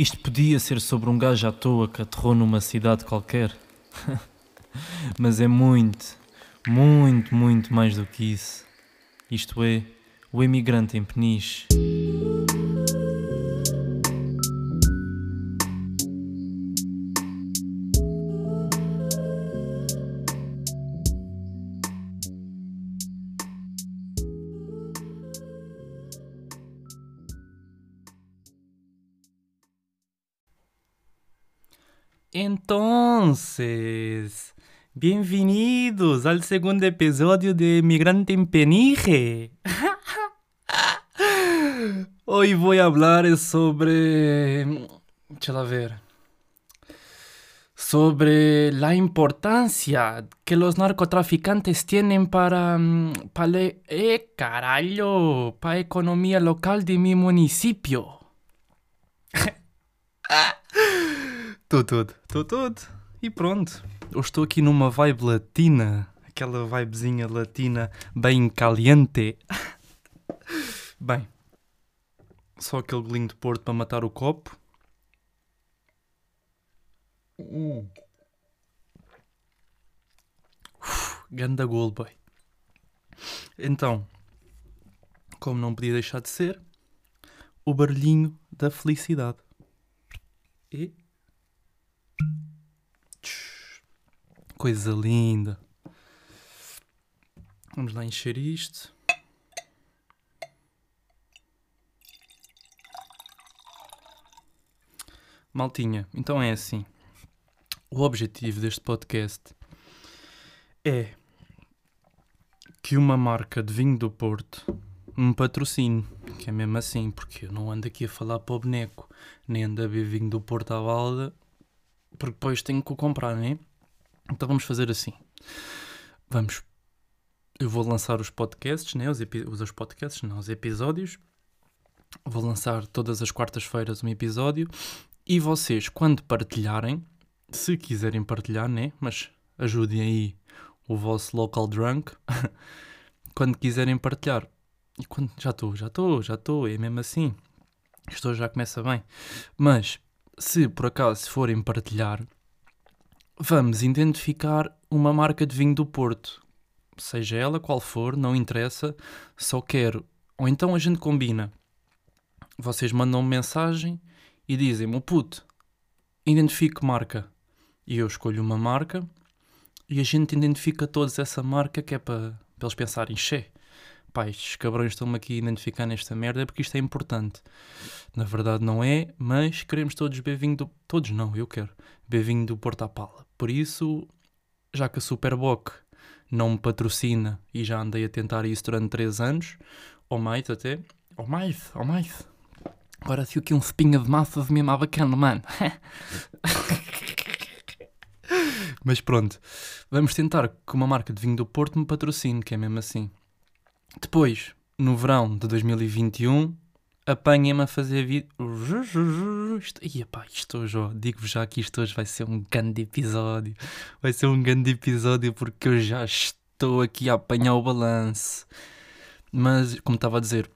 Isto podia ser sobre um gajo à toa que aterrou numa cidade qualquer. Mas é muito, muito, muito mais do que isso. Isto é, o imigrante em Peniche. Bienvenidos al segundo episodio de Migrante en Peniche. Hoy voy a hablar sobre... Deixa ver. Sobre la importancia que los narcotraficantes tienen para... para le- eh, caralho, para a economia local de mi todo, estou todo. E pronto. Eu estou aqui numa vibe latina. Aquela vibezinha latina bem caliente. Bem. Só aquele golinho de porto para matar o copo. Hum. Uf, Ganda gol, boy. Então, como não podia deixar de ser, o barulhinho da felicidade. E Coisa linda. Vamos lá encher isto. Maltinha, então é assim. O objetivo deste podcast é que uma marca de vinho do Porto me patrocine. Que é mesmo assim, porque eu não ando aqui a falar para o boneco, nem ando a beber vinho do Porto à balda, porque depois tenho que o comprar, né? Então vamos fazer assim. Vamos. Eu vou lançar os podcasts, né? Os, os, podcasts, não, os episódios. Vou lançar todas as quartas-feiras um episódio. E vocês, quando partilharem, se quiserem partilhar, né? Mas ajudem aí o vosso local drunk. quando quiserem partilhar. E quando. Já estou, já estou, já estou. É mesmo assim. Isto já começa bem. Mas, se por acaso forem partilhar, vamos identificar uma marca de vinho do Porto. Seja ela qual for, não interessa, só quero. Ou então a gente combina. Vocês mandam mensagem e dizem-me, puto, identifique marca. E eu escolho uma marca e a gente identifica todos essa marca que é para eles pensarem, xé, pá, estes cabrões estão-me aqui a identificar nesta merda porque isto é importante. Na verdade não é, mas queremos todos beber vinho do... Todos não, eu quero beber vinho do Porto à Pala. Por isso, já que a Superboc não me patrocina e já andei a tentar isso durante 3 anos, ou mais até, ou mais, ou mais. Agora se aqui um espinha de massas mesmo à bacana, mano. Mas pronto, vamos tentar que uma marca de vinho do Porto me patrocine, que é mesmo assim. Depois, no verão de 2021, apanhem-me a fazer vídeo. Ia pá, isto hoje, ó, digo-vos já que isto hoje vai ser um grande episódio. Vai ser um grande episódio porque eu já estou aqui a apanhar o balanço. Mas, como estava a dizer,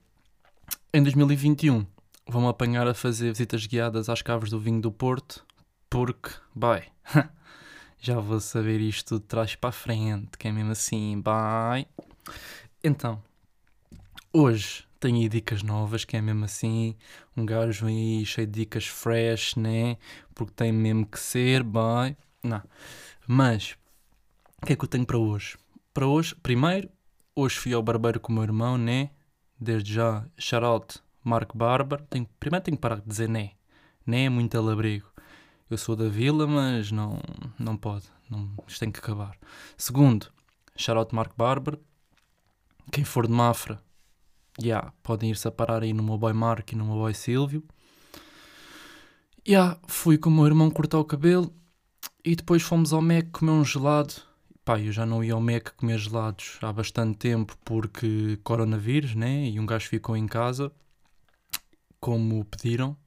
em 2021 vão-me apanhar a fazer visitas guiadas às caves do vinho do Porto porque, bye, já vou saber isto de trás para a frente, que é mesmo assim, bye. Então, hoje tenho aí dicas novas, que é mesmo assim, um gajo aí cheio de dicas fresh, né? Porque tem mesmo que ser, bye. Não. Mas, o que é que eu tenho para hoje? Para hoje, primeiro, hoje fui ao barbeiro com o meu irmão, né? Desde já, shout out, Marco Barber. Tenho, primeiro tenho que parar de dizer né. Né é muito alabrigo. Eu sou da vila, mas não, não pode. Não, isto tem que acabar. Segundo, shout out Marco Barber. Quem for de Mafra, yeah, podem ir-se a parar aí no meu boy Marco e no meu boy Silvio. Yeah, fui com o meu irmão cortar o cabelo e depois fomos ao Mac comer um gelado. Pá, eu já não ia ao Mac comer gelados há bastante tempo porque coronavírus, né? E um gajo ficou em casa, como pediram.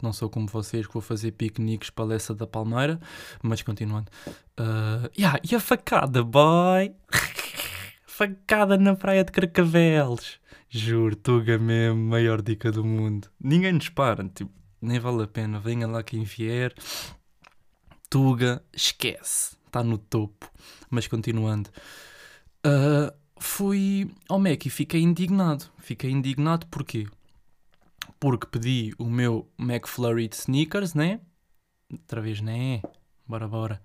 Não sou como vocês que vou fazer piqueniques para a Lessa da Palmeira, mas continuando. Uh, yeah, e a facada, boy? facada na praia de Carcavelos. Juro, Tuga mesmo, maior dica do mundo. Ninguém nos para, tipo, nem vale a pena. Venha lá quem vier. Tuga, esquece. Está no topo. Mas continuando. Uh, fui ao Mac e fiquei indignado. Fiquei indignado porquê? Porque pedi o meu McFlurry de sneakers, né? Outra vez, né? Bora, bora.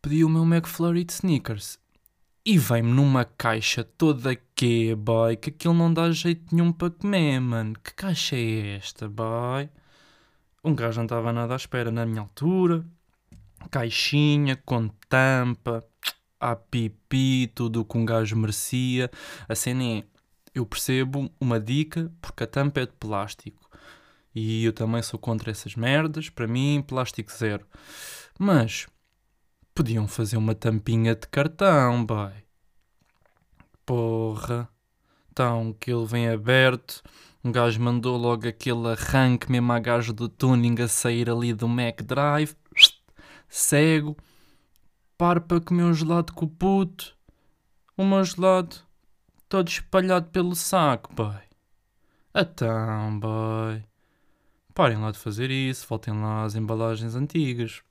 Pedi o meu McFlurry de sneakers e vem-me numa caixa toda que, boy, que aquilo não dá jeito nenhum para comer, mano. Que caixa é esta, boy? Um gajo não estava nada à espera na minha altura. Caixinha com tampa, a pipi, tudo o que um gajo merecia. A cena é, eu percebo uma dica porque a tampa é de plástico. E eu também sou contra essas merdas. Para mim, plástico zero. Mas podiam fazer uma tampinha de cartão, boy. Porra. Então, que ele vem aberto. Um gajo mandou logo aquele arranque, mesmo a gajo do tuning a sair ali do Mac Drive. Cego. Par para comer um gelado com o puto. O meu gelado todo espalhado pelo saco, boy. Então, boy. Parem lá de fazer isso, voltem lá às embalagens antigas.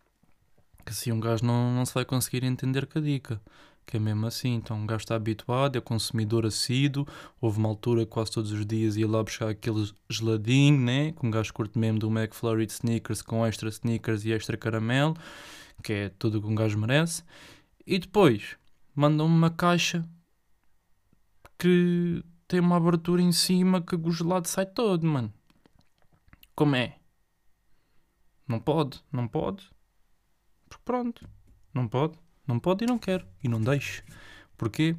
Que assim um gajo não, não se vai conseguir entender com a dica. Que é mesmo assim, então um gajo está habituado, é consumidor assíduo. Houve uma altura quase todos os dias ia lá buscar aquele geladinho, né? Que um gajo curte mesmo do McFlurry de sneakers com extra sneakers e extra caramelo, que é tudo o que um gajo merece. E depois mandam-me uma caixa que tem uma abertura em cima que o gelado sai todo, mano. Como é? Não pode, não pode. Porque pronto, não pode, não pode e não quero. E não deixo. Porquê?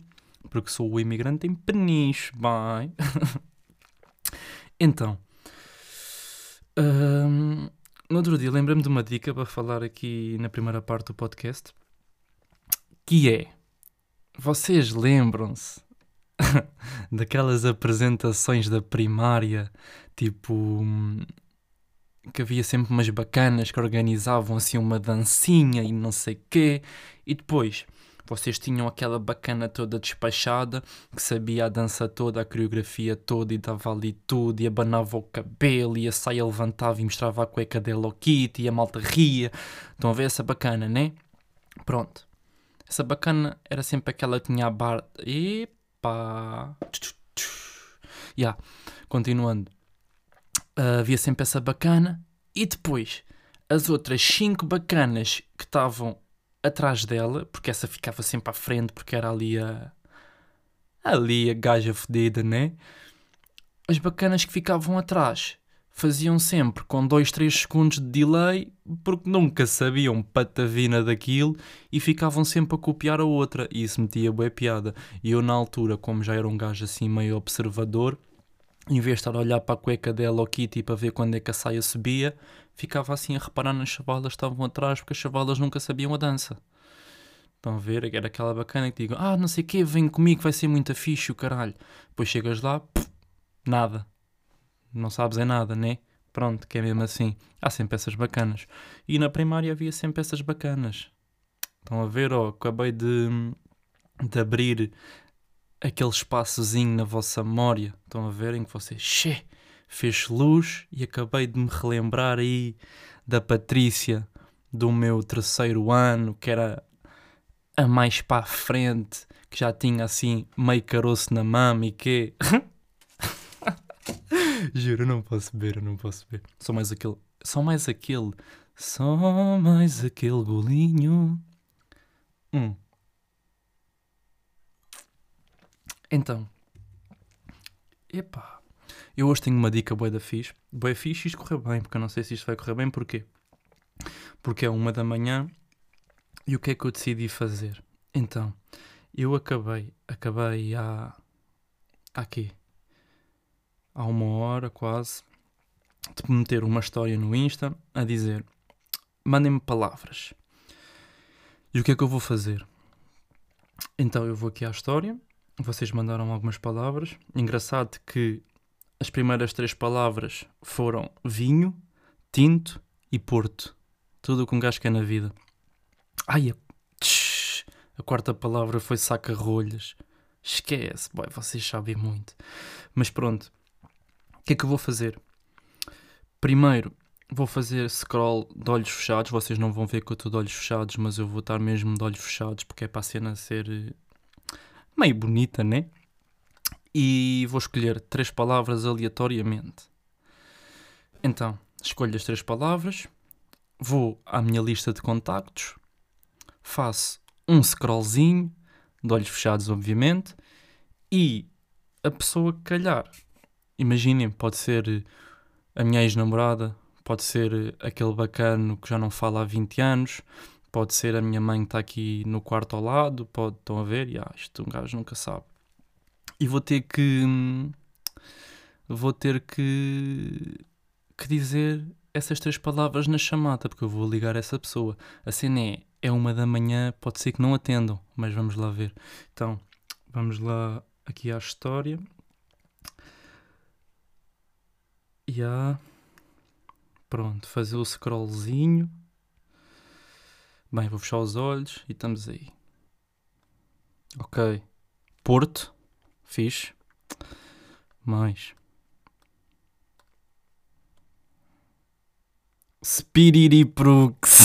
Porque sou o imigrante em peniche, bye. então, no outro dia lembrei-me de uma dica para falar aqui na primeira parte do podcast, que é, vocês lembram-se daquelas apresentações da primária, tipo que havia sempre umas bacanas que organizavam assim uma dancinha e não sei quê, e depois vocês tinham aquela bacana toda despachada que sabia a dança toda, a coreografia toda e dava ali tudo e abanava o cabelo e a saia levantava e mostrava a cueca dela ao Kitty e a malta ria. Estão a ver essa bacana, né? Pronto. Essa bacana era sempre aquela que tinha a bar. Epa! Ya. Yeah. Continuando. Uh, havia sempre essa bacana e depois as outras cinco bacanas que estavam atrás dela, porque essa ficava sempre à frente, porque era ali a. ali a gaja fedida, né? As bacanas que ficavam atrás faziam sempre com 2, 3 segundos de delay, porque nunca sabiam patavina daquilo e ficavam sempre a copiar a outra. E isso metia boa piada. E eu, na altura, como já era um gajo assim meio observador, em vez de estar a olhar para a cueca dela ou Kitty para ver quando é que a saia subia, ficava assim a reparar nas chavalas que estavam atrás, porque as chavalas nunca sabiam a dança. Estão a ver? Era aquela bacana que digo, ah, não sei o quê, vem comigo, vai ser muito fixe o caralho. Depois chegas lá, pff, nada. Não sabes é nada, né? Pronto, que é mesmo assim. Há sempre essas bacanas. E na primária havia sempre essas bacanas. Estão a ver, ó, acabei de, de abrir aquele espaçozinho na vossa memória. Estão a ver em que você che, fez luz e acabei de me relembrar aí da Patrícia do meu terceiro ano, que era a mais para a frente, que já tinha assim meio caroço na mama e que. Juro, não posso beber, eu não posso beber. Só mais aquele. Só mais aquele. Só mais aquele golinho. Hum. Então, epá, eu hoje tenho uma dica boa da fixe. Boa fixe isto correu bem, porque eu não sei se isto vai correr bem, porquê? Porque é uma da manhã e o que é que eu decidi fazer? Então, eu acabei, acabei há, aqui, há uma hora quase, de meter uma história no Insta a dizer, mandem-me palavras. E o que é que eu vou fazer? Então eu vou aqui à história vocês mandaram algumas palavras. Engraçado que as primeiras três palavras foram vinho, tinto e porto. Tudo o que um gajo quer na vida. Ai, a, tsh, a quarta palavra foi saca-rolhas. Esquece, boy, vocês sabem muito. Mas pronto, o que é que eu vou fazer? Primeiro, vou fazer scroll de olhos fechados. Vocês não vão ver que eu estou de olhos fechados, mas eu vou estar mesmo de olhos fechados porque é para a cena ser eh, meio bonita, né? E vou escolher três palavras aleatoriamente. Então, escolho as três palavras, vou à minha lista de contactos, faço um scrollzinho, de olhos fechados, obviamente, e a pessoa que calhar. Imaginem, pode ser a minha ex-namorada, pode ser aquele bacano que já não fala há 20 anos, pode ser a minha mãe que está aqui no quarto ao lado, pode, estão a ver, e ah, isto um gajo nunca sabe. E vou ter que. Vou ter que. que dizer essas três palavras na chamada, porque eu vou ligar essa pessoa. A cena é, é uma da manhã, pode ser que não atendam, mas vamos lá ver. Então, vamos lá aqui à história. E yeah. Pronto, fazer o scrollzinho. Bem, vou fechar os olhos e estamos aí. Ok. Porto. Fixe. Mais. Spiririprux.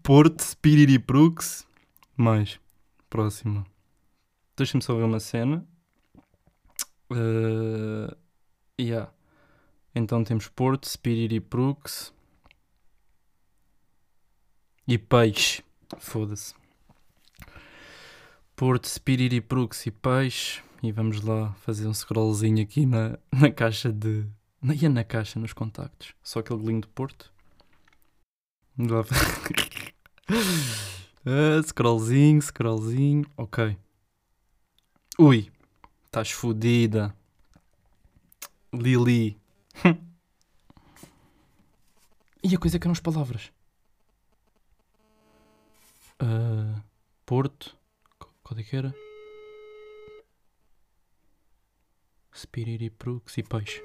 Porto, Spiririprux. Mais. Próxima. Deixa-me só ver uma cena. Uh, yeah. Então temos Porto, Spiririprux. E peixe. Foda-se. Porto, Spiririprux e peixe. E vamos lá fazer um scrollzinho aqui na, na caixa de. Na, ia na caixa, nos contactos. Só aquele golinho de Porto. Uh, scrollzinho, scrollzinho. Ok. Ui. Estás fodida. Lili. e a coisa é que eram as palavras. Uh, Porto. Qual é que era? Spiririprux e peixe.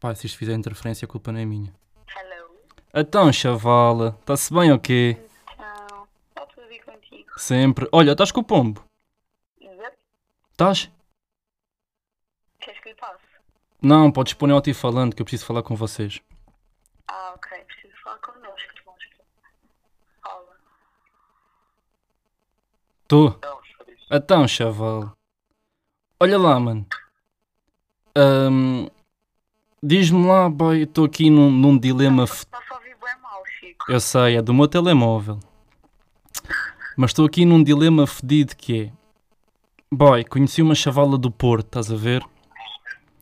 Pá, se isto fizer interferência, a culpa não é minha. Hello. Então, chavala, está-se bem ou quê? Então, está tudo bem contigo? Sempre. Olha, estás com o pombo? Yep. Estás? Queres que lhe passe? Não, podes pôr ao ti falando que eu preciso falar com vocês. Ah, ok. Preciso falar connosco, monstro. Fala. Tu? Então, chaval. Olha lá, mano. Ahm, Diz-me lá, boy, estou aqui num, num dilema. f- vivo é. Eu sei, é do meu telemóvel. Mas estou aqui num dilema fedido que é. Boy, conheci uma chavala do Porto, estás a ver?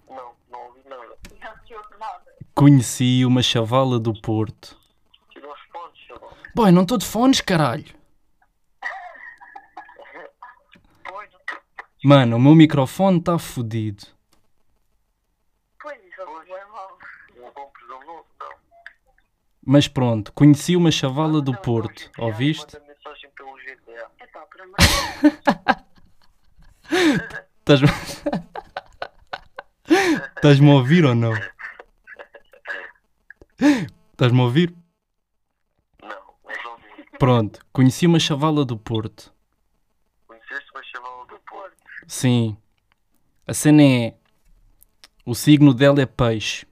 Não, não ouvi nada. Conheci uma chavala do Porto. Tirou os pontos, chaval. Boy, não estou de fones, caralho. Pois, Mano, o meu microfone está fodido. pois, isso é mau. Um. Mas pronto, conheci uma chavala do Porto, ouviste? É Estás-me a ouvir ou não? Estás-me a ouvir? Não, mas ouvi. Pronto, conheci uma chavala do Porto. Conheceste uma chavala do Porto? Sim. A cena é. O signo dela é peixe.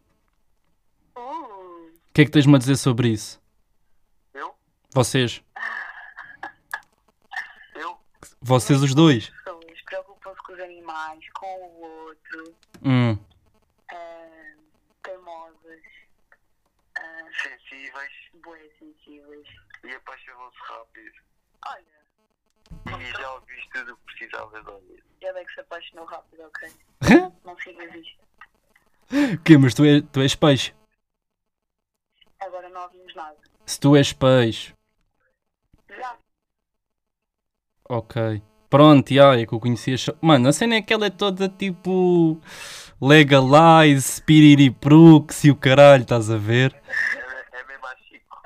Uh, O que é que tens-me a dizer sobre isso? eu? Vocês? Eu? Vocês os dois? pessoas preocupam-se com os animais, com o outro, Hum. ah, teimosas, ah, sensíveis boas sensíveis. e apaixonam-se rápido. Olha, E já ouviste tudo o que precisavas de ouvir. ele é que se apaixonou rápido, ok? Não sigas isto. O quê? Mas tu és, tu és peixe? Agora não ouvimos nada. Se tu és peixe. Já. Ok. Pronto, já, é que eu conhecia. Mano, a cena é que ela é toda tipo. Legalize, Spiririprux e o caralho, estás a ver? É, é mesmo a Chico.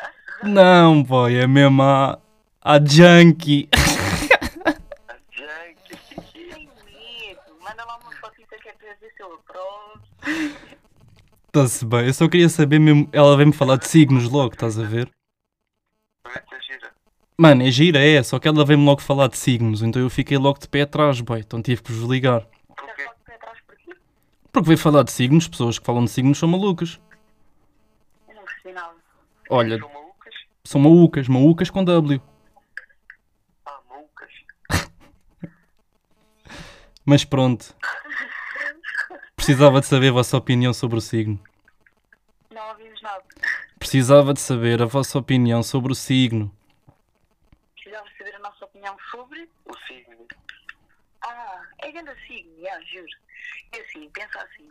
Não, boy, é mesmo a. a junkie. A Junk. Tem medo. Manda lá uma fotita é eu aprovo. Está-se bem, eu só queria saber mesmo. Ela veio-me falar de signos logo, estás a ver? Parece a gira. Mano, é gira, é, só que ela veio-me logo falar de signos, então eu fiquei logo de pé atrás, boy, então tive que vos ligar. Porquê? Porque veio falar de signos, pessoas que falam de signos são malucas. Eu não percebi nada. Olha, São malucas? são maúcas, maúcas com W. Ah, malucas. Mas pronto. Precisava de saber a vossa opinião sobre o signo. Não ouvimos nada. Precisava de saber a vossa opinião sobre o signo. Precisava saber a nossa opinião sobre. O signo. Ah, é grande signo, já, juro. E assim, pensa assim.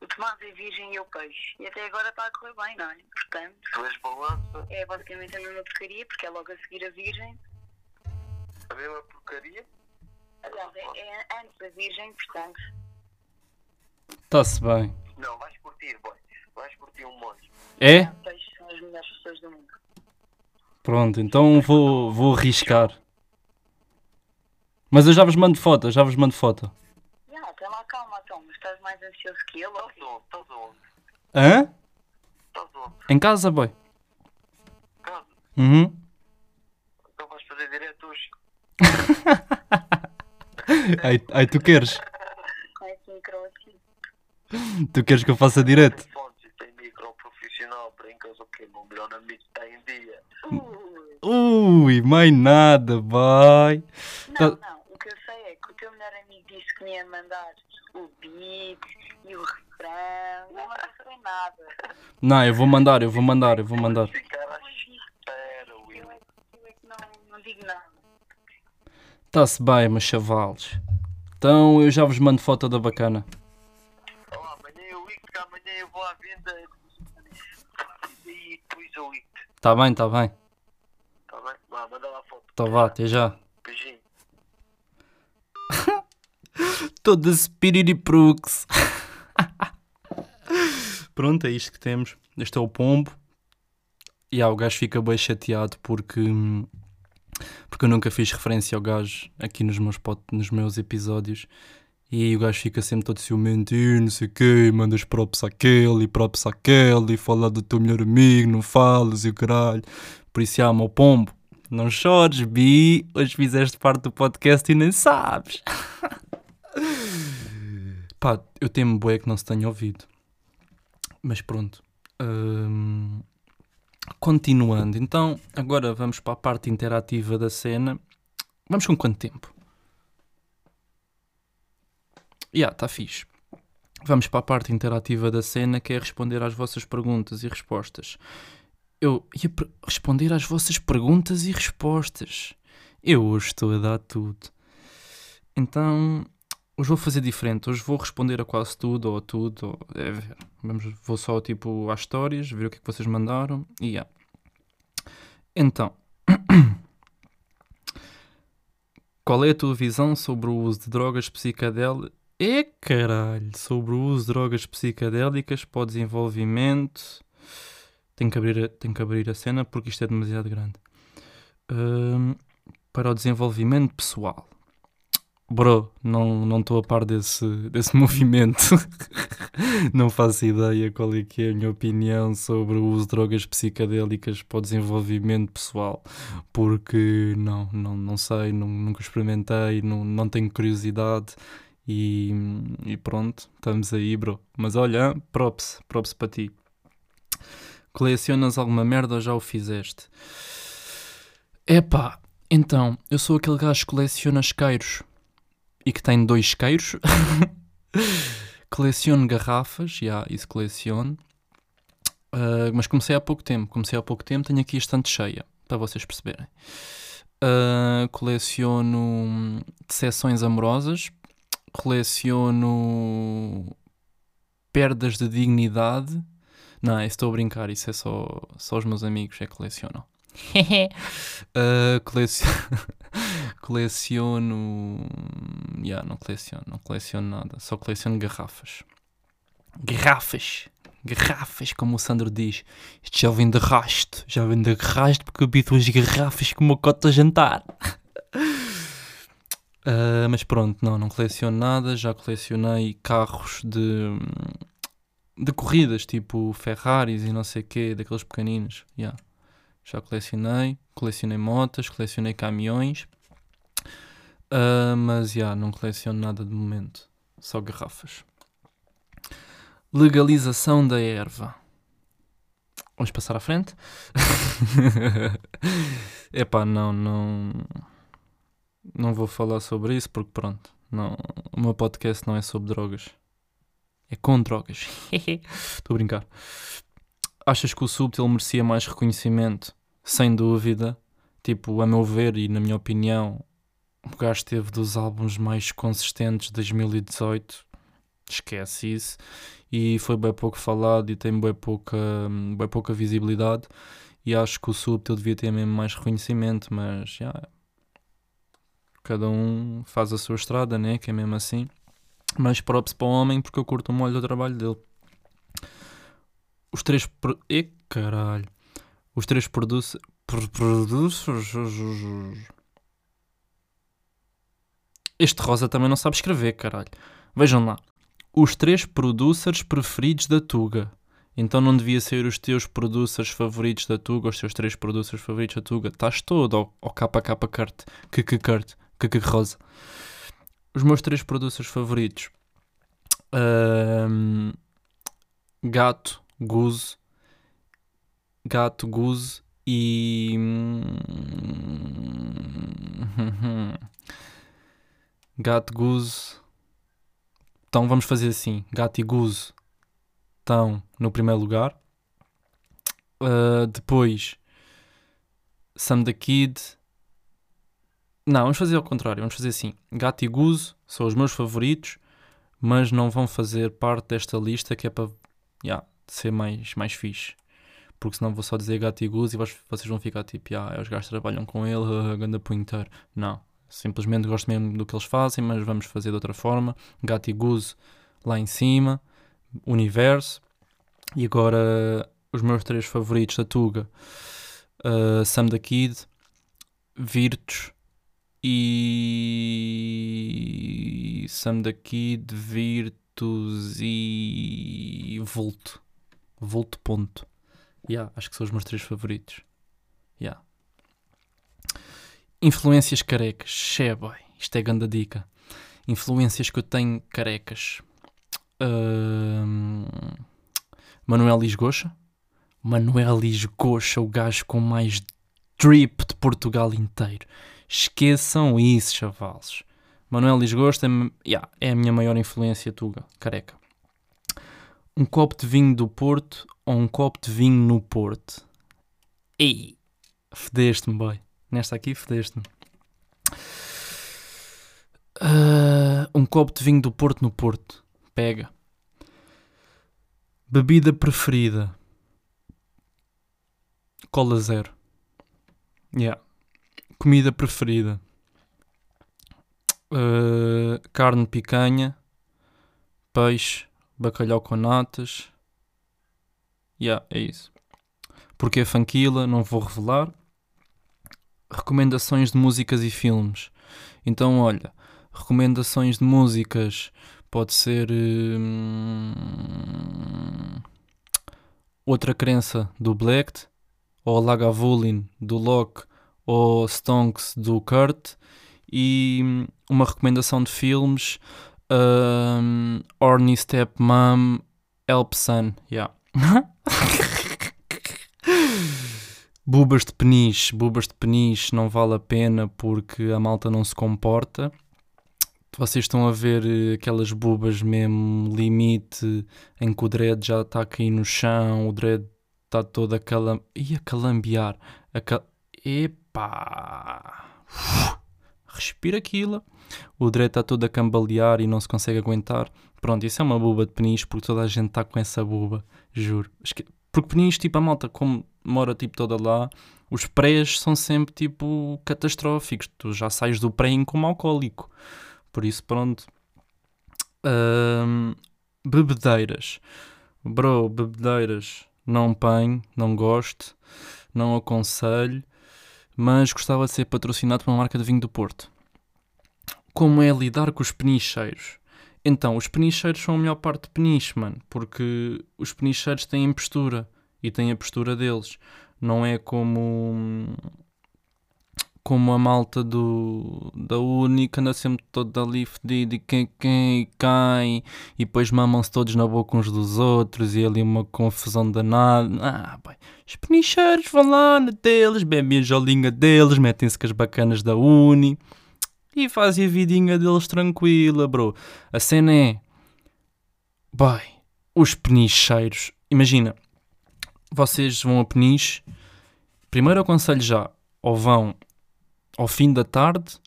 O Tomás é virgem e eu peixe. E até agora está a correr bem, não é? Portanto, Tu és balança, é basicamente a mesma porcaria, porque é logo a seguir a virgem. a mesma porcaria. Aliás, é, é antes da virgem, portanto. Está-se bem. Não, vais curtir, boy. Vais curtir um monte. É? São as melhores pessoas do mundo. Pronto, então vou, vou arriscar. Mas eu já vos mando foto, já vos mando foto. Já, tem lá calma, então, mas estás mais ansioso que ele, ou Estás onde? Estás onde? Hã? Estás onde? Em casa, boy. Casa. Uhum. Então vais fazer direto hoje. Aí, aí tu queres? Com esse micro assim. Tu queres que eu faça direto? Tem micro profissional. Brincas o quê? Meu melhor amigo está em dia. Ui, mais nada, boy. não, Tá- não, o que eu sei é que o teu melhor amigo disse que me ia mandar o beat e o refrão. Não mandou nada. Não, eu vou mandar, eu vou mandar, eu vou mandar. É, que- eu é que não, não digo nada. Está-se bem, meus chavalos. Então eu já vos mando foto da bacana. Olá, amanhã eu ligo, que amanhã eu vou à venda. E depois eu ligo. Tá bem, tá bem. Tá bem? Vá, manda lá a foto. Então vá, até já. Beijinho. Todo spiridiprux. Pronto, é isto que temos. Este é o pombo. E ah, o gajo fica bem chateado porque, hum, porque eu nunca fiz referência ao gajo aqui nos meus, pod- nos meus episódios. E aí o gajo fica sempre todo ciumento, e não sei o quê, mandas props àquele e props àquele e fala do teu melhor amigo, não falas e o caralho. Por isso, ah, meu pombo, não chores, bi, hoje fizeste parte do podcast e nem sabes. Pá, eu temo bué que não se tenha ouvido. Mas pronto. Hum, continuando. Então, agora vamos para a parte interativa da cena. Vamos com quanto tempo? Já, yeah, está fixe. Vamos para a parte interativa da cena, que é responder às vossas perguntas e respostas. Eu ia responder às vossas perguntas e respostas. Eu hoje estou a dar tudo. Então, hoje vou fazer diferente. Hoje vou responder a quase tudo ou a tudo. Ou, é. Vamos, vou só tipo às histórias, ver o que é que vocês mandaram. E yeah. Então, qual é a tua visão sobre o uso de drogas psicadélicas? É caralho, sobre o uso de drogas psicadélicas para o desenvolvimento. Tenho que abrir a, tenho que abrir a cena porque isto é demasiado grande. Hum, para o desenvolvimento pessoal. Bro, não não estou a par desse, desse movimento. não faço ideia qual é que é a minha opinião sobre o uso de drogas psicadélicas para o desenvolvimento pessoal. Porque não, não, não sei, nu- nunca experimentei, não, não tenho curiosidade. E, e pronto, estamos aí, bro. Mas olha, props, props para ti. Colecionas alguma merda ou já o fizeste? Epá, então, eu sou aquele gajo que coleciona isqueiros e que tem dois isqueiros. coleciono garrafas, já, isso coleciono. Ah, mas comecei há pouco tempo. Comecei há pouco tempo, tenho aqui a estante cheia, para vocês perceberem. Ah, coleciono decepções amorosas. Coleciono perdas de dignidade. Não, estou a brincar, isso é só, só os meus amigos é que colecionam. Uh, coleci- coleciono. Ya, não coleciono, não coleciono nada. Só coleciono garrafas. Garrafas! Garrafas, como o Sandro diz. Isto já vem de rasto. Já vem de rasto porque eu vi duas garrafas com uma cota a jantar. Uh, mas pronto, não, não coleciono nada. Já colecionei carros de. de corridas, tipo Ferraris e não sei o quê, daqueles pequeninos. Yeah. Já colecionei, colecionei motas, colecionei caminhões, Ah, mas já não coleciono nada de momento, só garrafas. Legalização da erva. Vamos passar à frente? Epá, não, não. Não vou falar sobre isso porque pronto. Não, o meu podcast não é sobre drogas. É com drogas. Estou a brincar. Achas que o Subtil merecia mais reconhecimento? Sem dúvida. Tipo, a meu ver e na minha opinião, o gajo teve dos álbuns mais consistentes de 2018. Esquece isso. E foi bem pouco falado e tem bem pouca, bem pouca visibilidade. E acho que o Subtil devia ter mesmo mais reconhecimento, mas yeah, cada um faz a sua estrada, né? Que é mesmo assim. Mas props para o homem porque eu curto o molho do trabalho dele. Os três. Pro... E caralho. Os três produtos. Este Rosa também não sabe escrever, caralho. Vejam lá. Os três producers preferidos da Tuga. Então não devia ser os teus producers favoritos da Tuga, os teus três producers favoritos da Tuga. Estás todo ao, ao KK Kurt, KK Kurt, Rosa. Os meus três producers favoritos. Um, gato, Goose, Gato, Goose e. Gato, Goose. Então vamos fazer assim: Gato e estão no primeiro lugar. Uh, depois, Sam the Kid. Não, vamos fazer ao contrário. Vamos fazer assim: Gato e são os meus favoritos, mas não vão fazer parte desta lista que é para yeah, ser mais, mais fixe. Porque senão vou só dizer Gato e e vocês vão ficar tipo, ah, os gajos trabalham com ele, ganda pointer. Não, simplesmente gosto mesmo do que eles fazem, mas vamos fazer de outra forma. Gato e Goose lá em cima, Universo. E agora os meus três favoritos da Tuga: uh, Sam the Kid, Virtus e. Sam the Kid, Virtus e. Volto. Volto ponto. Yeah, acho que são os meus três favoritos. Yeah. Influências carecas. Xé, boy. Isto é grande dica. Influências que eu tenho carecas. Uh... Manuel Lisgocha. Manuel Lisgocha, o gajo com mais drip de Portugal inteiro. Esqueçam isso, chavalos. Manuel Lisgosta é, yeah, é a minha maior influência, Tuga, careca. Um copo de vinho do Porto ou um copo de vinho no Porto? Ei, fedeste-me, boy. Nesta aqui, fedeste-me. Uh, um copo de vinho do Porto no Porto. Pega. Bebida preferida. Cola zero. Yeah. Comida preferida. Uh, carne picanha. Peixe. Bacalhau com natas. Yeah, é isso. Porque é fanquila, não vou revelar recomendações de músicas e filmes. Então, olha, recomendações de músicas pode ser hum, outra crença do Black, ou Lagavulin do Locke, ou Stonks do Kurt, e hum, uma recomendação de filmes um, Orny Stepmom Help Son, yeah. Bubas de peniche, bubas de peniche não vale a pena porque a malta não se comporta. Vocês estão a ver eh, aquelas bubas mesmo limite em que o dread já está a cair no chão, o dread está todo a calam... Ih, a calambear. A cal... Epá! Respira aquilo. O dread está todo a cambalear e não se consegue aguentar. Pronto, isso é uma buba de peniche porque toda a gente está com essa buba, juro. Porque peniche, tipo, a malta, como mora tipo toda lá, os prés são sempre tipo catastróficos. Tu já sais do pré como alcoólico. Por isso, pronto. Um, bebedeiras. Bro, bebedeiras. Não penho, não gosto, não aconselho, mas gostava de ser patrocinado por uma marca de vinho do Porto. Como é lidar com os penicheiros? Então, os penicheiros são a melhor parte de peniche, mano, porque os penicheiros têm postura e têm a postura deles. Não é como como a malta do, da que anda sempre todo ali fedido e quem, quem cai e depois mamam-se todos na boca uns dos outros e ali uma confusão danada. Ah, bem, os penicheiros vão lá na deles, bebem a jolinha deles, metem-se com as bacanas da Uni e fazem a vidinha deles tranquila, bro. A cena é, bem, os penicheiros, imagina, vocês vão a peniche, primeiro aconselho já, ou vão ao fim da tarde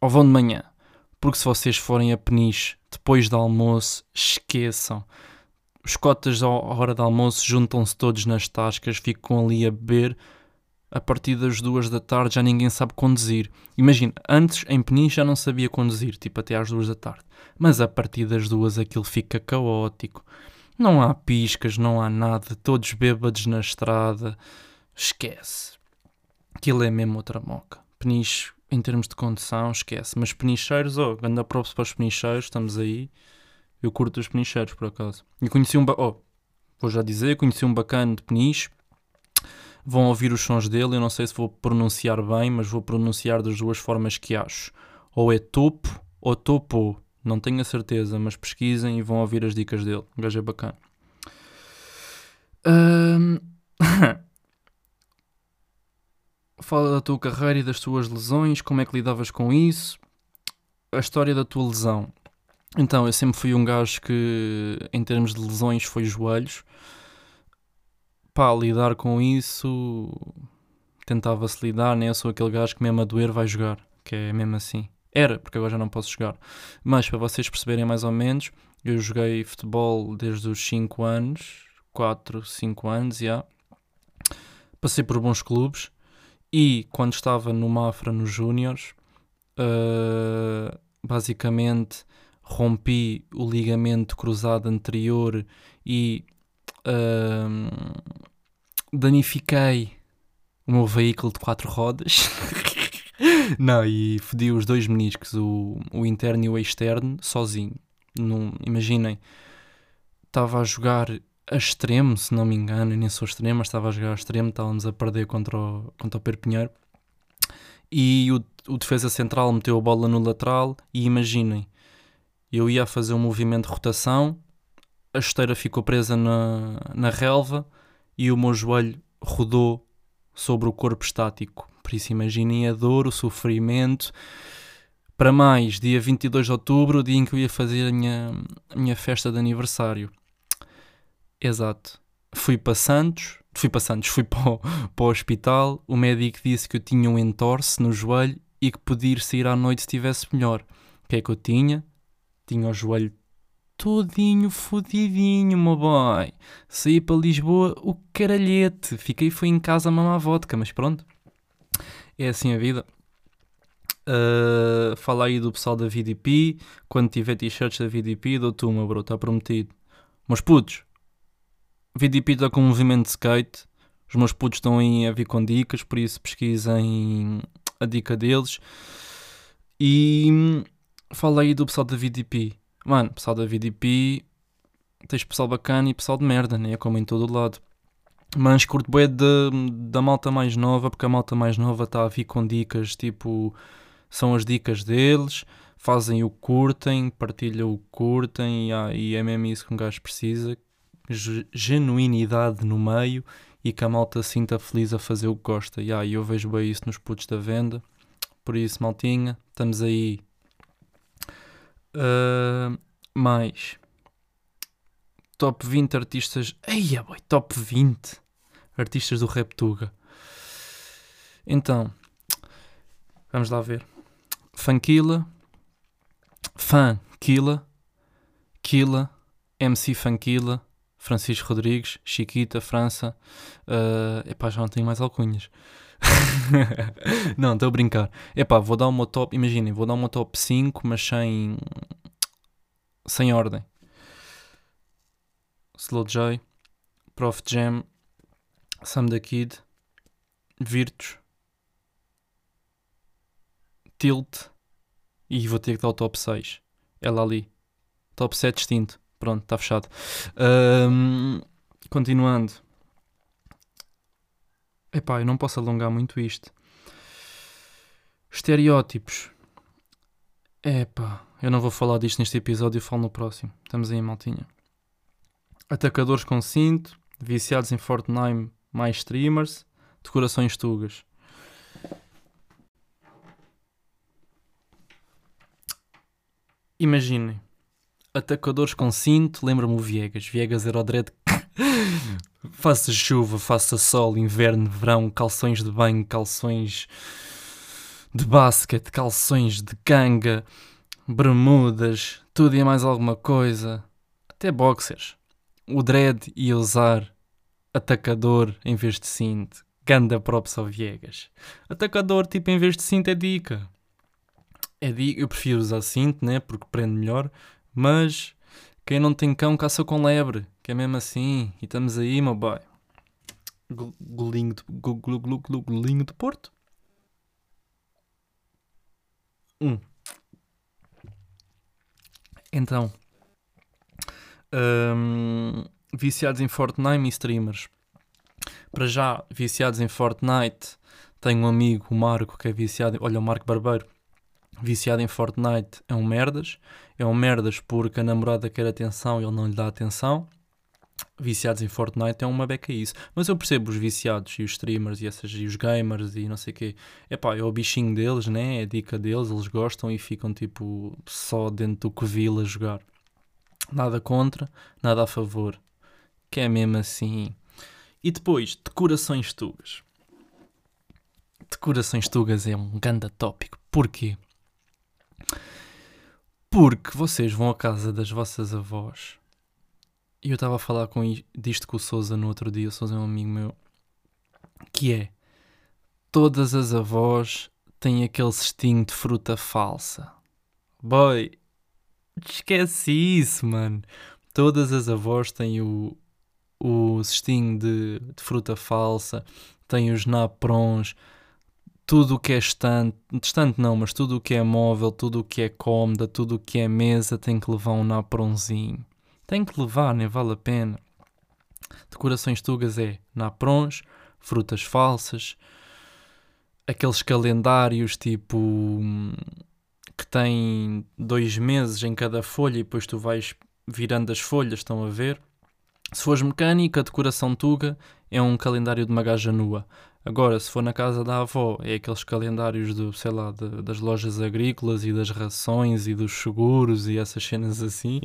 ou vão de manhã. Porque se vocês forem a Peniche depois do almoço, esqueçam. Os cotas à hora do almoço juntam-se todos nas tascas, ficam ali a beber. A partir das duas da tarde já ninguém sabe conduzir. Imagina, antes em Peniche já não sabia conduzir, tipo até às duas da tarde. Mas a partir das duas aquilo fica caótico. Não há piscas, não há nada, todos bêbados na estrada. Esquece. Aquilo é mesmo outra moca. Peniche, em termos de condução, esquece. Mas penicheiros, oh, anda props para os penicheiros, estamos aí. Eu curto os penicheiros, por acaso. E conheci um... Oh, vou já dizer, conheci um bacana de peniche. Vão ouvir os sons dele, eu não sei se vou pronunciar bem, mas vou pronunciar das duas formas que acho. Ou é topo ou topo. Não tenho a certeza, mas pesquisem e vão ouvir as dicas dele. O gajo é bacana. Um... Fala da tua carreira e das tuas lesões, como é que lidavas com isso, a história da tua lesão. Então, eu sempre fui um gajo que, em termos de lesões, foi joelhos. Pá, lidar com isso, tentava-se lidar, né? Eu sou aquele gajo que mesmo a doer vai jogar, que é mesmo assim. Era, porque agora já não posso jogar. Mas, para vocês perceberem mais ou menos, eu joguei futebol desde os 5 anos, 4, 5 anos, já. Passei por bons clubes, e quando estava no Mafra nos Júniors, uh, basicamente rompi o ligamento cruzado anterior e uh, danifiquei o meu veículo de quatro rodas. Não, e fodi os dois meniscos, o, o interno e o externo, sozinho. Num, imaginem, estava a jogar a extremo, se não me engano, nem sou extremo, mas estava a jogar a extremo, estávamos a perder contra o, contra o Perpinheiro. E o, o defesa central meteu a bola no lateral e imaginem, eu ia fazer um movimento de rotação, a esteira ficou presa na, na relva e o meu joelho rodou sobre o corpo estático. Por isso imaginem a dor, o sofrimento. Para mais, dia 22 de outubro, o dia em que eu ia fazer a minha, a minha festa de aniversário. Exato. Fui para Santos, fui para Santos, fui para o, para o hospital. O médico disse que eu tinha um entorse no joelho e que podia ir sair à noite se estivesse melhor. O que é que eu tinha? Tinha o joelho todinho fodidinho, meu boy. Saí para Lisboa, o caralhete. Fiquei foi em casa a mamar vodka, mas pronto. É assim a vida. Uh, fala aí do pessoal da VDP. Quando tiver t-shirts da VDP, dou-te uma, bro. Está prometido. Mas putos, VDP está com um movimento de skate. Os meus putos estão aí a vir com dicas, por isso pesquisem a dica deles. E hum, fala aí do pessoal da VDP. Mano, pessoal da VDP, tens pessoal bacana e pessoal de merda, né? Como em todo lado. Mas curto bem da malta mais nova, porque a malta mais nova está a vir com dicas, tipo, são as dicas deles, fazem o curtem, partilham o curtem, e, ah, e é mesmo isso que um gajo precisa, genuinidade no meio e que a malta sinta feliz a fazer o que gosta. E yeah, eu vejo bem isso nos putos da venda. Por isso, maltinha, estamos aí. Uh, mais top 20 artistas. Eia, boy, top 20 artistas do Reptuga. Então, vamos lá ver. Funkila, Funkila, Killa, MC Funkila, Francisco Rodrigues, Chiquita, França. Uh, epá, já não tenho mais alcunhas. não, estou a brincar. Epá, vou dar uma top, imaginem, vou dar uma top 5, mas sem, sem ordem. Slow J, Prof Jam, Sam the Kid, Virtus, Tilt e vou ter que dar o top 6. Ela ali. Top 7 distinto. Pronto, está fechado. Um, continuando. Epá, eu não posso alongar muito isto. Estereótipos. Epá, eu não vou falar disto neste episódio, eu falo no próximo. Estamos aí, maltinha. Atacadores com cinto, viciados em Fortnite, mais streamers, decorações tugas. Imaginem, atacadores com cinto, lembra-me o Viegas. Viegas era o dread. faça chuva, faça sol, inverno, verão, calções de banho, calções de basquete, calções de ganga, bermudas, tudo e mais alguma coisa. Até boxers. O dread ia usar atacador em vez de cinto. Ganda props ao Viegas. Atacador, tipo, em vez de cinto é dica. É dica. Eu prefiro usar cinto, né? Porque prende melhor. Mas quem não tem cão caça com lebre. Que é mesmo assim. E estamos aí, meu boy. Golinho de, golinho de Porto. Um. Então. Um, viciados em Fortnite e streamers. Para já, viciados em Fortnite, tenho um amigo, o Marco, que é viciado. Olha, o Marco Barbeiro, viciado em Fortnite, é um merdas. É um merdas porque a namorada quer atenção e ele não lhe dá atenção. Viciados em Fortnite é uma beca isso. Mas eu percebo os viciados e os streamers e, essas, e os gamers e não sei o quê. Epá, é o bichinho deles, né? É a dica deles, eles gostam e ficam tipo só dentro do covil a jogar. Nada contra, nada a favor. Que é mesmo assim. E depois, decorações tugas. Decorações tugas é um grande tópico. Porquê? Porque vocês vão à casa das vossas avós. E eu estava a falar com disto com o Souza no outro dia. O Souza é um amigo meu. Que é: todas as avós têm aquele cestinho de fruta falsa. Boy, esquece isso, mano. Todas as avós têm o, o cestinho de, de fruta falsa, têm os naprons, tudo o que é estante, estante não, mas tudo o que é móvel, tudo o que é cómoda, tudo o que é mesa tem que levar um napronzinho. Tem que levar, nem vale a pena. Decorações tugas é naprons, frutas falsas, aqueles calendários tipo que têm dois meses em cada folha e depois tu vais virando as folhas, estão a ver? Se fores mecânica, a decoração tuga é um calendário de uma gaja nua. Agora, se for na casa da avó, é aqueles calendários do, sei lá, de, das lojas agrícolas e das rações e dos seguros e essas cenas assim.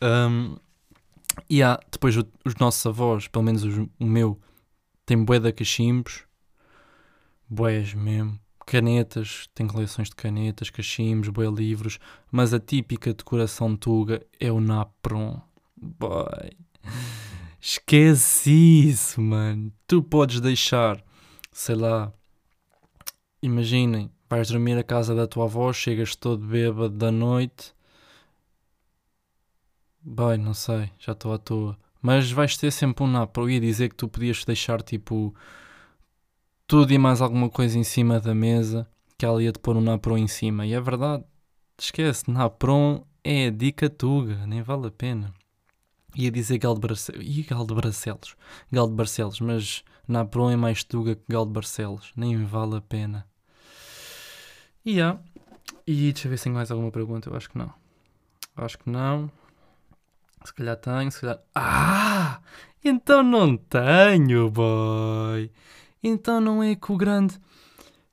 Um, e há, depois o, os nossos avós, pelo menos os, o meu, tem bué de cachimbos, bués mesmo, canetas, tem coleções de canetas, cachimbos, bué livros, mas a típica decoração tuga é o napron. Boy. Esquece isso, mano. Tu podes deixar, sei lá, imaginem, vais dormir à casa da tua avó, chegas todo bêbado da noite. Bem, não sei, já estou à toa. Mas vais ter sempre um napro. Eu ia dizer que tu podias deixar tipo tudo e mais alguma coisa em cima da mesa que ela ia te pôr um napron em cima. E é verdade, esquece, napron é a dica tuga, nem vale a pena. Ia dizer Gal de. E Gal de Barcelos? Gal de Barcelos, mas Napron é mais Tuga que Gal de Barcelos. Nem vale a pena. E há. E deixa eu ver se tem mais alguma pergunta. Eu acho que não. Acho que não. Se calhar tenho, se calhar. Ah! Então não tenho, boy! Então não é que o grande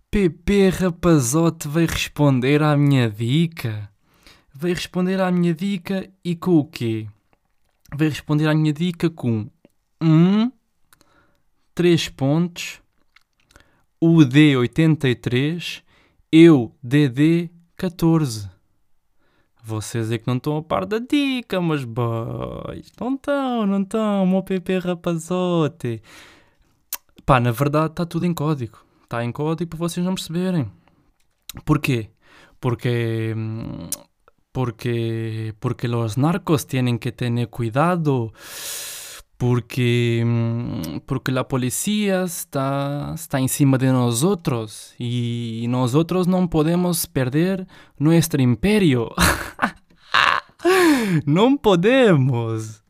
PP Rapazote veio responder à minha dica? Veio responder à minha dica e com o quê? vai responder à minha dica com um, 3 pontos, o D83, eu DD14. Vocês é que não estão a par da dica, mas boys, não estão, não estão, meu PP rapazote. Pá, na verdade está tudo em código. Está em código para vocês não perceberem. Porquê? Porque porque, porque los narcos tienen que tener cuidado, porque, porque la policía está, está encima de nosotros y nosotros no podemos perder nuestro imperio. não podemos.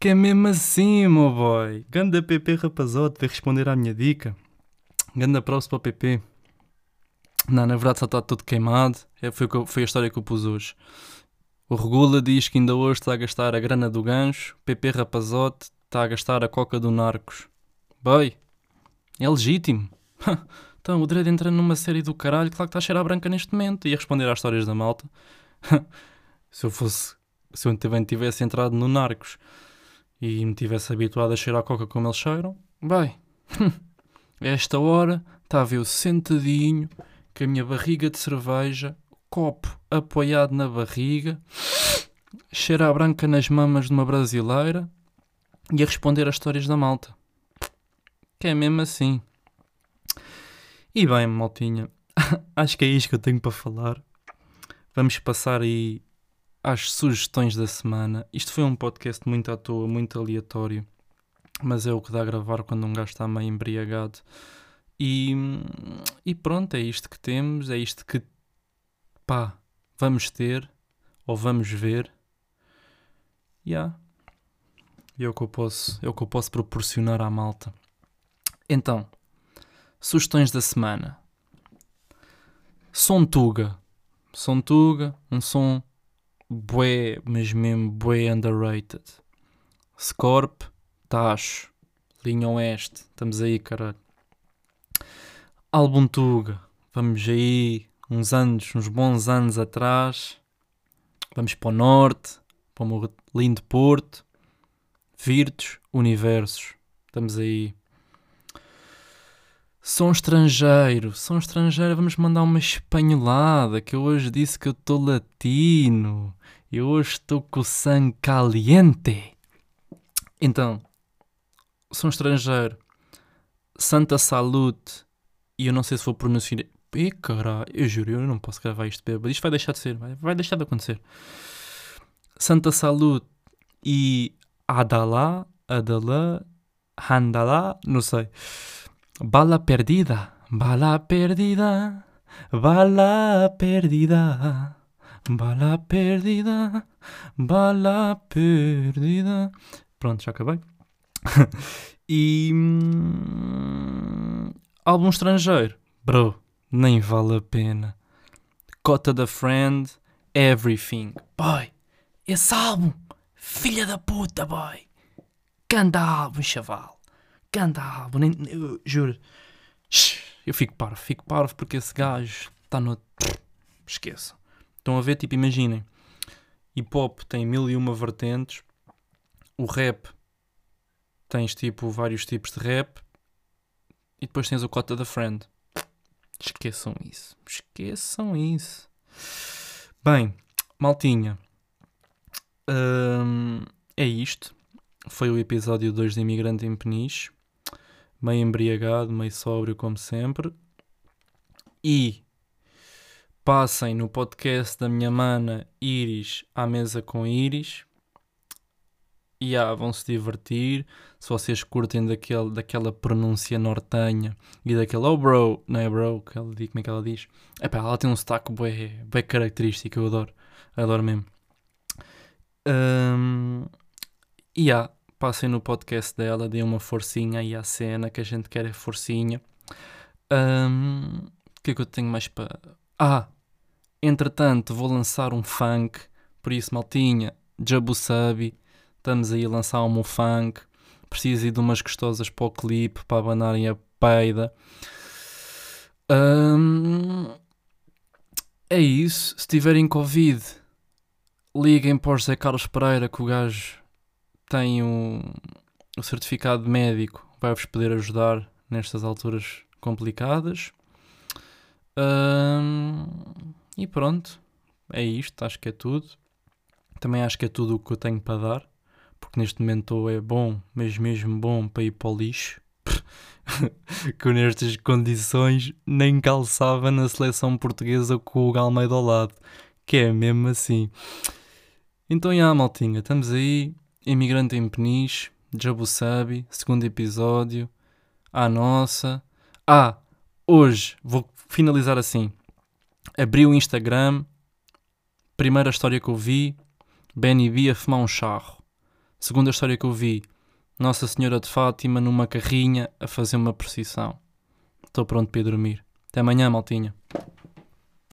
Que é mesmo assim, meu boy. Ganda PP rapazote, vai responder à minha dica. Ganda próximo para o PP. Não, na verdade só está todo queimado. É, foi, foi a história que eu pus hoje. O Regula diz que ainda hoje está a gastar a grana do gancho. PP Rapazote está a gastar a coca do Narcos. Bem, é legítimo. então, o Dredd entra numa série do caralho, claro que está a cheirar a branca neste momento. Ia responder às histórias da malta. se eu fosse, se eu também tivesse entrado no Narcos e me tivesse habituado a cheirar a coca como eles cheiram, bem, esta hora estava eu sentadinho, com a minha barriga de cerveja, copo apoiado na barriga, cheira a branca nas mamas de uma brasileira e a responder às histórias da malta. Que é mesmo assim. E bem, maltinha, acho que é isto que eu tenho para falar. Vamos passar aí às sugestões da semana. Isto foi um podcast muito à toa, muito aleatório, mas é o que dá a gravar quando um gajo está meio embriagado. E, e pronto, é isto que temos, é isto que pá, vamos ter ou vamos ver. Yeah. E é o que eu posso, é o que eu posso proporcionar à malta. Então, sugestões da semana. Som Tuga. Som Tuga, um som bué, mas mesmo bué underrated. Scorp, Tacho, Linha Oeste, estamos aí, caralho. Álbum Tuga, vamos aí, uns anos, uns bons anos atrás. Vamos para o norte, para o lindo Porto. Virtus, Universos, estamos aí. Som estrangeiro, som estrangeiro, vamos mandar uma espanholada, que eu hoje disse que eu estou latino. Eu hoje estou com o sangue caliente. Então, som estrangeiro, Santa Salute, e eu não sei se vou pronunciar. Ih, caralho, eu juro, eu não posso gravar isto bêbado. Isto vai deixar de ser, vai, vai deixar de acontecer. Santa Salute e Adalá, Adalá, Handalá, não sei. Bala perdida, bala perdida, bala perdida, bala perdida, bala perdida. Pronto, já acabei. e. hum, álbum estrangeiro, bro, nem vale a pena. Cota da Friend, Everything. Boy, esse álbum, filha da puta, boy. Ganda álbum, chaval. Ganda álbum, nem, eu juro. Eu fico parvo, fico parvo porque esse gajo está no. Esqueçam. Estão a ver, tipo, imaginem. Hip hop tem mil e uma vertentes. O rap tens tipo vários tipos de rap. E depois tens o Cota da Friend. Esqueçam isso. Esqueçam isso. Bem, maltinha. hum, é isto. Foi o episódio 2 de Imigrante em Peniche. Meio embriagado, meio sóbrio, como sempre. E passem no podcast da minha mana Iris à mesa com Iris. E ah, vão se divertir. Se vocês curtem daquele, daquela pronúncia nortenha e daquele oh bro, não é bro, que ela como é que ela diz? Epá, ela tem um sotaque bem, bem característico, eu adoro, adoro mesmo. Hum, e ah, passem no podcast dela, deem uma forcinha aí à cena, que a gente quer é forcinha. O que é que eu tenho mais para. Ah, entretanto, vou lançar um funk, por isso, maltinha, Jabu Sabi, estamos aí a lançar um funk. Preciso de umas gostosas para o clipe, para abanarem a peida. Hum, é isso. Se tiverem Covid, liguem para o José Carlos Pereira, que o gajo tem o, certificado médico, vai-vos poder ajudar nestas alturas complicadas. E pronto, é isto. Acho que é tudo. Também acho que é tudo o que eu tenho para dar porque neste momento é bom, mas mesmo bom para ir para o lixo. que nestas condições nem calçava na seleção portuguesa com o Galmeida ao lado, que é mesmo assim. Então, já, maltinha, estamos aí, Imigrante em Peniche, Jabu Sabi, segundo episódio, à nossa. Ah, hoje vou finalizar assim. Abri o Instagram, primeira história que eu vi, Benny B a fumar um charro. Segunda história que eu vi, Nossa Senhora de Fátima numa carrinha a fazer uma procissão. Estou pronto para ir dormir. Até amanhã, maltinha.